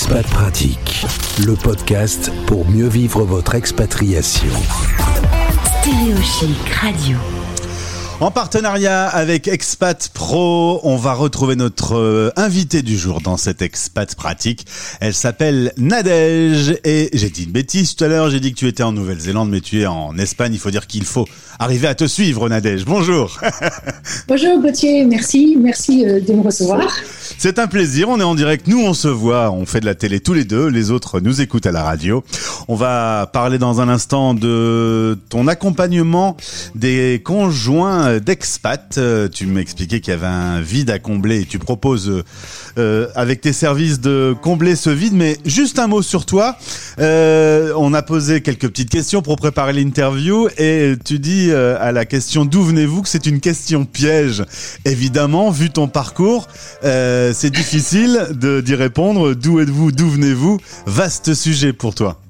Expat Pratique, le podcast pour mieux vivre votre expatriation. Stéréo Chic Radio. En partenariat avec Expat Pro, on va retrouver notre euh, invitée du jour dans cette Expat pratique. Elle s'appelle Nadège et j'ai dit une bêtise tout à l'heure, j'ai dit que tu étais en Nouvelle-Zélande mais tu es en Espagne. Il faut dire qu'il faut arriver à te suivre Nadège. Bonjour. Bonjour Gauthier, merci, merci euh, de me recevoir. C'est un plaisir, on est en direct, nous on se voit, on fait de la télé tous les deux, les autres nous écoutent à la radio. On va parler dans un instant de ton accompagnement des conjoints d'expat. Euh, tu m'expliquais qu'il y avait un vide à combler et tu proposes euh, avec tes services de combler ce vide. Mais juste un mot sur toi. Euh, on a posé quelques petites questions pour préparer l'interview et tu dis à la question d'où venez-vous que c'est une question piège. Évidemment, vu ton parcours, c'est difficile d'y répondre. D'où êtes-vous D'où venez-vous? Vaste sujet pour toi.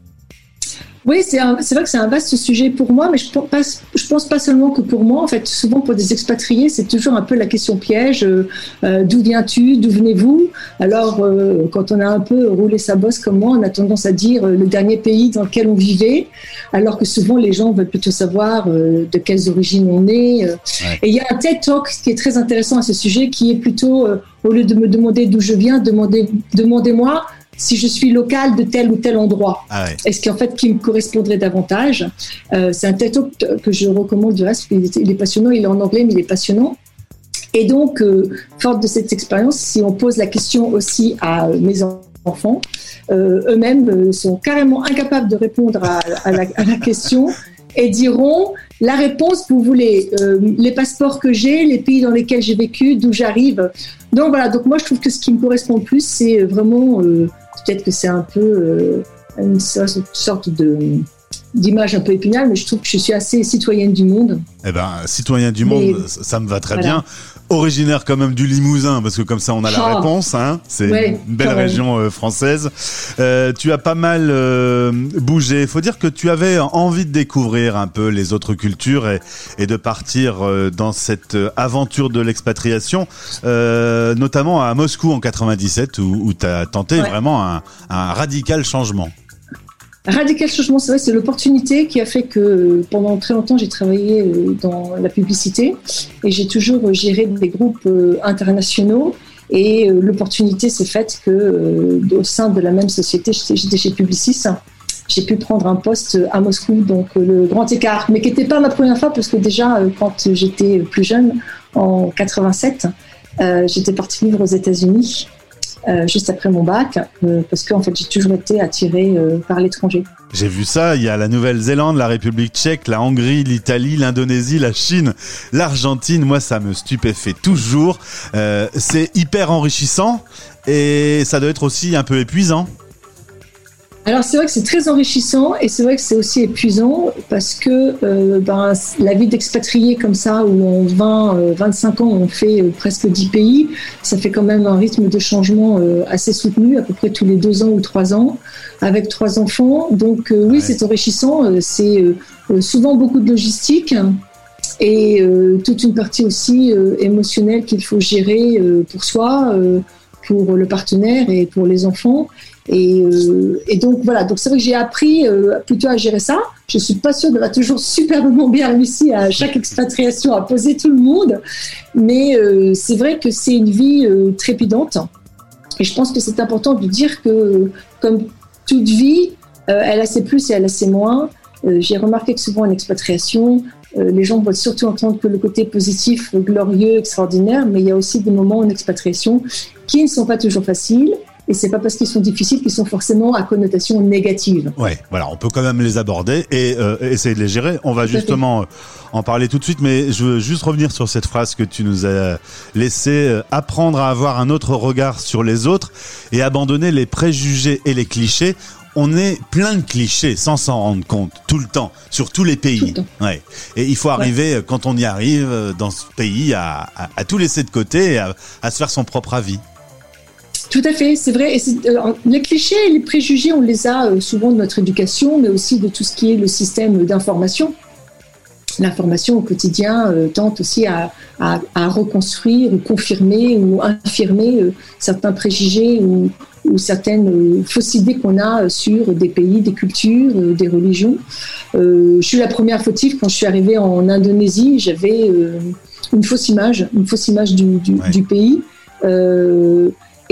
Oui, c'est vrai que c'est un vaste sujet pour moi, mais je pense, je pense pas seulement que pour moi. En fait, souvent pour des expatriés, c'est toujours un peu la question piège. Euh, euh, d'où viens-tu D'où venez-vous? Alors, euh, quand on a un peu roulé sa bosse comme moi, on a tendance à dire le dernier pays dans lequel on vivait, alors que souvent les gens veulent plutôt savoir de quelles origines on est. Et il y a un TED Talk qui est très intéressant à ce sujet, qui est plutôt, au lieu de me demander d'où je viens, demandez, demandez-moi si je suis local de tel ou tel endroit. Ah Est-ce qu'en fait, qui me correspondrait davantage euh, C'est un TED que je recommande du reste. Il est, passionnant. Il est en anglais, mais il est passionnant. Et donc, euh, forte de cette expérience, si on pose la question aussi à mes enfants, euh, eux-mêmes sont carrément incapables de répondre à, la, question et diront la réponse, vous voulez les passeports que j'ai, les pays dans lesquels j'ai vécu, d'où j'arrive. Donc voilà, donc moi je trouve que ce qui me correspond le plus, c'est vraiment Peut-être que c'est un peu euh, une sorte de d'image un peu épinale, mais je trouve que je suis assez citoyenne du monde. Eh ben, citoyen du monde, ça me va très bien. Originaire quand même du Limousin, parce que comme ça on a la oh. réponse. Hein. C'est une belle région euh, française. Euh, tu as pas mal euh, bougé. Il faut dire que tu avais envie de découvrir un peu les autres cultures et, et de partir dans cette aventure de l'expatriation, notamment à Moscou en 97, où, où tu as tenté vraiment un, un radical changement. Radical changement, c'est vrai, c'est l'opportunité qui a fait que pendant très longtemps j'ai travaillé euh, dans la publicité. Et j'ai toujours géré des groupes euh, internationaux. Et euh, l'opportunité s'est faite que au sein de la même société, j'étais chez Publicis, j'ai pu prendre un poste à Moscou, donc le grand écart, mais qui n'était pas ma première fois parce que déjà quand j'étais plus jeune, en 87, j'étais partie vivre aux États-Unis euh, juste après mon bac, euh, parce que en fait, j'ai toujours été attirée euh, par l'étranger. J'ai vu ça, il y a la Nouvelle-Zélande, la République tchèque, la Hongrie, l'Italie, l'Indonésie, la Chine, l'Argentine. Moi, ça me stupéfait toujours. c'est hyper enrichissant et ça doit être aussi un peu épuisant. Alors c'est vrai que c'est très enrichissant et c'est vrai que c'est aussi épuisant parce que euh, ben, la vie d'expatrié comme ça où en 20, 25 ans on fait euh, presque 10 pays, ça fait quand même un rythme de changement euh, assez soutenu, à peu près tous les deux ans ou trois ans, avec trois enfants. Donc oui, c'est enrichissant. c'est souvent beaucoup de logistique et toute une partie aussi émotionnelle qu'il faut gérer pour soi, pour le partenaire et pour les enfants. Euh, et, donc voilà, donc c'est vrai que j'ai appris euh, plutôt à gérer ça. Je suis pas sûre d'avoir toujours superbement bien réussi à chaque expatriation à poser tout le monde, mais euh, c'est vrai que c'est une vie trépidante. Et je pense que c'est important de dire que comme toute vie, elle a ses plus et elle a ses moins. j'ai remarqué que souvent en expatriation, les gens vont surtout entendre que le côté positif, glorieux, extraordinaire, mais il y a aussi des moments en expatriation qui ne sont pas toujours faciles et c'est pas parce qu'ils sont difficiles qu'ils sont forcément à connotation négative. Ouais, voilà, on peut quand même les aborder et euh, essayer de les gérer. On va justement euh, en parler tout de suite, mais je veux juste revenir sur cette phrase que tu nous as laissé euh, apprendre à avoir un autre regard sur les autres et abandonner les préjugés et les clichés on est plein de clichés sans s'en rendre compte tout le temps sur tous les pays. Ouais. Et il faut arriver quand on y arrive dans ce pays à, à, tout laisser de côté et à, à se faire son propre avis. Tout à fait, c'est vrai. Euh, les clichés et les préjugés, on les a euh, souvent de notre éducation, mais aussi de tout ce qui est le système d'information. L'information au quotidien euh, tente aussi à, reconstruire ou confirmer ou infirmer certains préjugés ou, ou certaines fausses idées qu'on a sur des pays, des cultures, des religions. je suis la première fautive quand je suis arrivée en Indonésie, j'avais une fausse image, une fausse image du, du pays.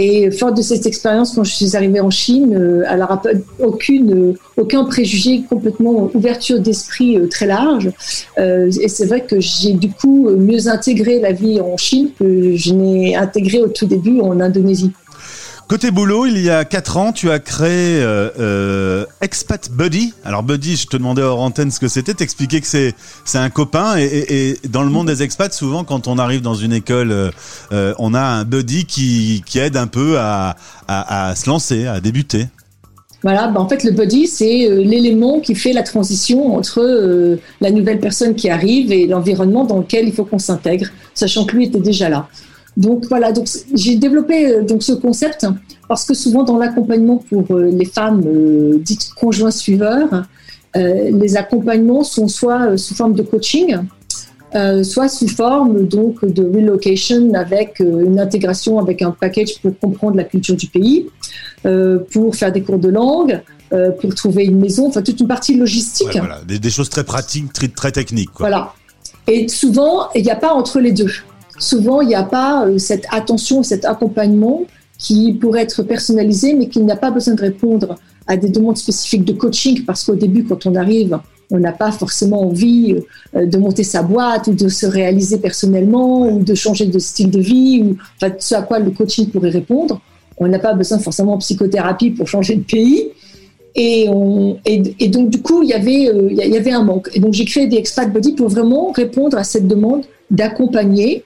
Et fort de cette expérience, quand je suis arrivée en Chine, euh, n'a aucune, euh, aucun préjugé, complètement ouverture d'esprit euh, très large. et c'est vrai que j'ai du coup mieux intégré la vie en Chine que je n'ai intégré au tout début en Indonésie. Côté boulot, il y a 4 ans, tu as créé euh, euh, Expat Buddy. Alors Buddy, je te demandais hors antenne ce que c'était, t'expliquais que c'est un copain et, dans le monde des expats, souvent quand on arrive dans une école, euh, on a un buddy qui, aide un peu à, à, se lancer, à débuter. Voilà, bah en fait le buddy c'est l'élément qui fait la transition entre la nouvelle personne qui arrive et l'environnement dans lequel il faut qu'on s'intègre, sachant que lui était déjà là. Donc voilà, donc j'ai développé euh, donc ce concept parce que souvent dans l'accompagnement pour euh, les femmes euh, dites conjoints suiveurs, les accompagnements sont soit sous forme de coaching, soit sous forme donc de relocation avec une intégration avec un package pour comprendre la culture du pays, pour faire des cours de langue, pour trouver une maison, enfin toute une partie logistique. voilà, des, choses très pratiques, très, très techniques. Quoi. Voilà. Et souvent, il n'y a pas entre les deux souvent il n'y a pas euh, cette attention, cet accompagnement qui pourrait être personnalisé, mais qui n'a pas besoin de répondre à des demandes spécifiques de coaching, parce qu'au début, quand on arrive, on n'a pas forcément envie euh, de monter sa boîte ou de se réaliser personnellement ou de changer de style de vie ou enfin, ce à quoi le coaching pourrait répondre. On n'a pas besoin forcément de psychothérapie pour changer de pays. Et, on, et, donc, du coup, il y, avait, euh, y avait un manque. Et donc, j'ai créé des Expat Body pour vraiment répondre à cette demande d'accompagner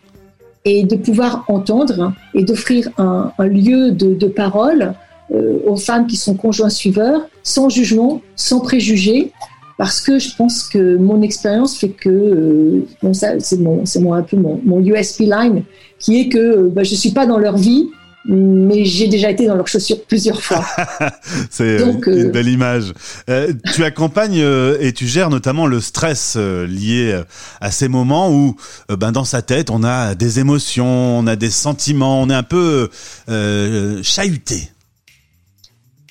et de pouvoir entendre et d'offrir un, lieu de, parole euh, aux femmes qui sont conjoints suiveurs, sans jugement, sans préjugés, parce que je pense que mon expérience fait que, euh, bon, ça, c'est mon, c'est mon, un peu mon, mon USP line, qui est que euh, bah, je suis pas dans leur vie, mais j'ai déjà été dans leurs chaussures plusieurs fois. c'est une euh, belle image. Euh, tu accompagnes euh, et tu gères notamment le stress lié à ces moments où, ben, dans sa tête, on a des émotions, on a des sentiments, on est un peu chahuté.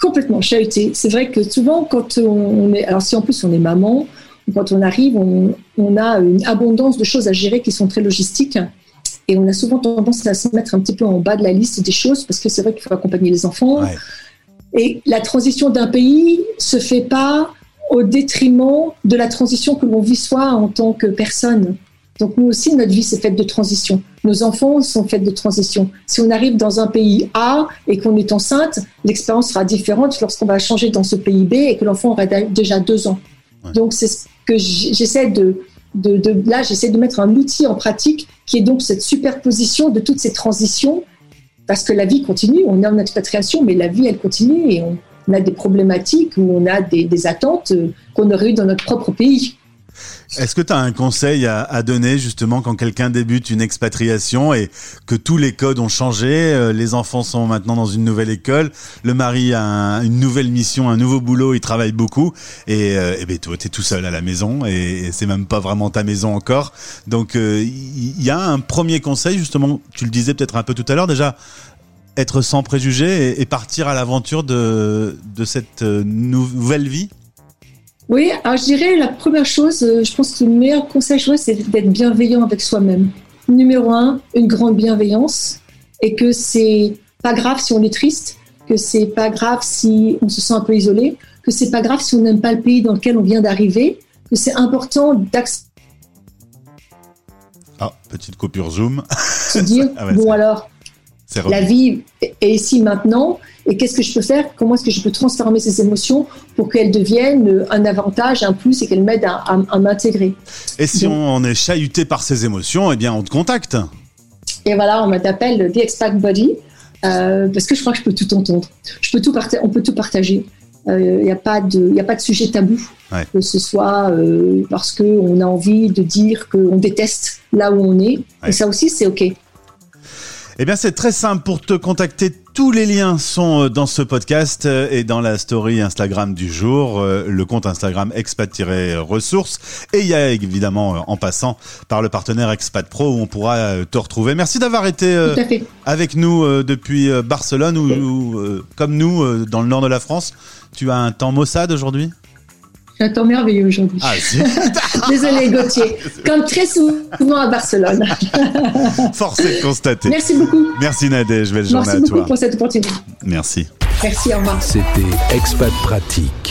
Complètement chahuté. C'est vrai que souvent, quand on est, alors si en plus on est maman, quand on arrive, on, on a une abondance de choses à gérer qui sont très logistiques. Et on a souvent tendance à se mettre un petit peu en bas de la liste des choses parce que c'est vrai qu'il faut accompagner les enfants. Et la transition d'un pays se fait pas au détriment de la transition que l'on vit soi en tant que personne. Donc nous aussi, notre vie, c'est faite de transition. Nos enfants sont faits de transition. Si on arrive dans un pays A et qu'on est enceinte, l'expérience sera différente lorsqu'on va changer dans ce pays B et que l'enfant aura déjà deux ans. Donc c'est ce que j'essaie de, de, là, j'essaie de mettre un outil en pratique qui est donc cette superposition de toutes ces transitions, parce que la vie continue, on est en expatriation, mais la vie, elle continue et on, a des problématiques ou on a des, des attentes euh, qu'on aurait eues dans notre propre pays. Est-ce que tu as un conseil à, donner justement quand quelqu'un débute une expatriation et que tous les codes ont changé, euh, les enfants sont maintenant dans une nouvelle école, le mari a une nouvelle mission, un nouveau boulot, il travaille beaucoup et, euh, et ben toi tu es tout seul à la maison et, c'est même pas vraiment ta maison encore. Donc euh, il y, a un premier conseil justement, tu le disais peut-être un peu tout à l'heure déjà, être sans préjugés et, partir à l'aventure de cette nouvelle vie? Oui, alors je dirais la première chose, euh, je pense que le meilleur conseil, c'est d'être bienveillant avec soi-même. Numéro un, une grande bienveillance et que c'est pas grave si on est triste, que c'est pas grave si on se sent un peu isolé, que c'est pas grave si on n'aime pas le pays dans lequel on vient d'arriver, que c'est important d'accepter. Ah, petite coupure Zoom. Se dire, ah bon alors, la vie est ici maintenant et qu'est-ce que je peux faire? Comment est-ce que je peux transformer ces émotions pour qu'elles deviennent un avantage, un plus et qu'elles m'aident à, m'intégrer? Et si on est chahuté par ces émotions, eh bien on te contacte. Et voilà, on m'appelle The Expat Body euh, parce que je crois que je peux tout entendre. Je peux tout on peut tout partager. Il euh, n'y a, pas de, a pas de sujet tabou, que ce soit euh, parce qu'on a envie de dire qu'on déteste là où on est. Et ça aussi, c'est OK. Eh bien, c'est très simple pour te contacter Tous les liens sont dans ce podcast et dans la story Instagram du jour, le compte Instagram expat-ressources. Et il y a évidemment, en passant, par le partenaire Expat Pro où on pourra te retrouver. Merci d'avoir été avec nous depuis Barcelone ou, comme nous dans le nord de la France. Tu as un temps maussade aujourd'hui? Un temps merveilleux aujourd'hui. Ah, Désolé Gauthier, comme très souvent à Barcelone. Force est de constater. Merci beaucoup. Merci Nadège, belle journée à toi. Merci beaucoup pour cette opportunité. Merci. Merci, au revoir. C'était Expat Pratique.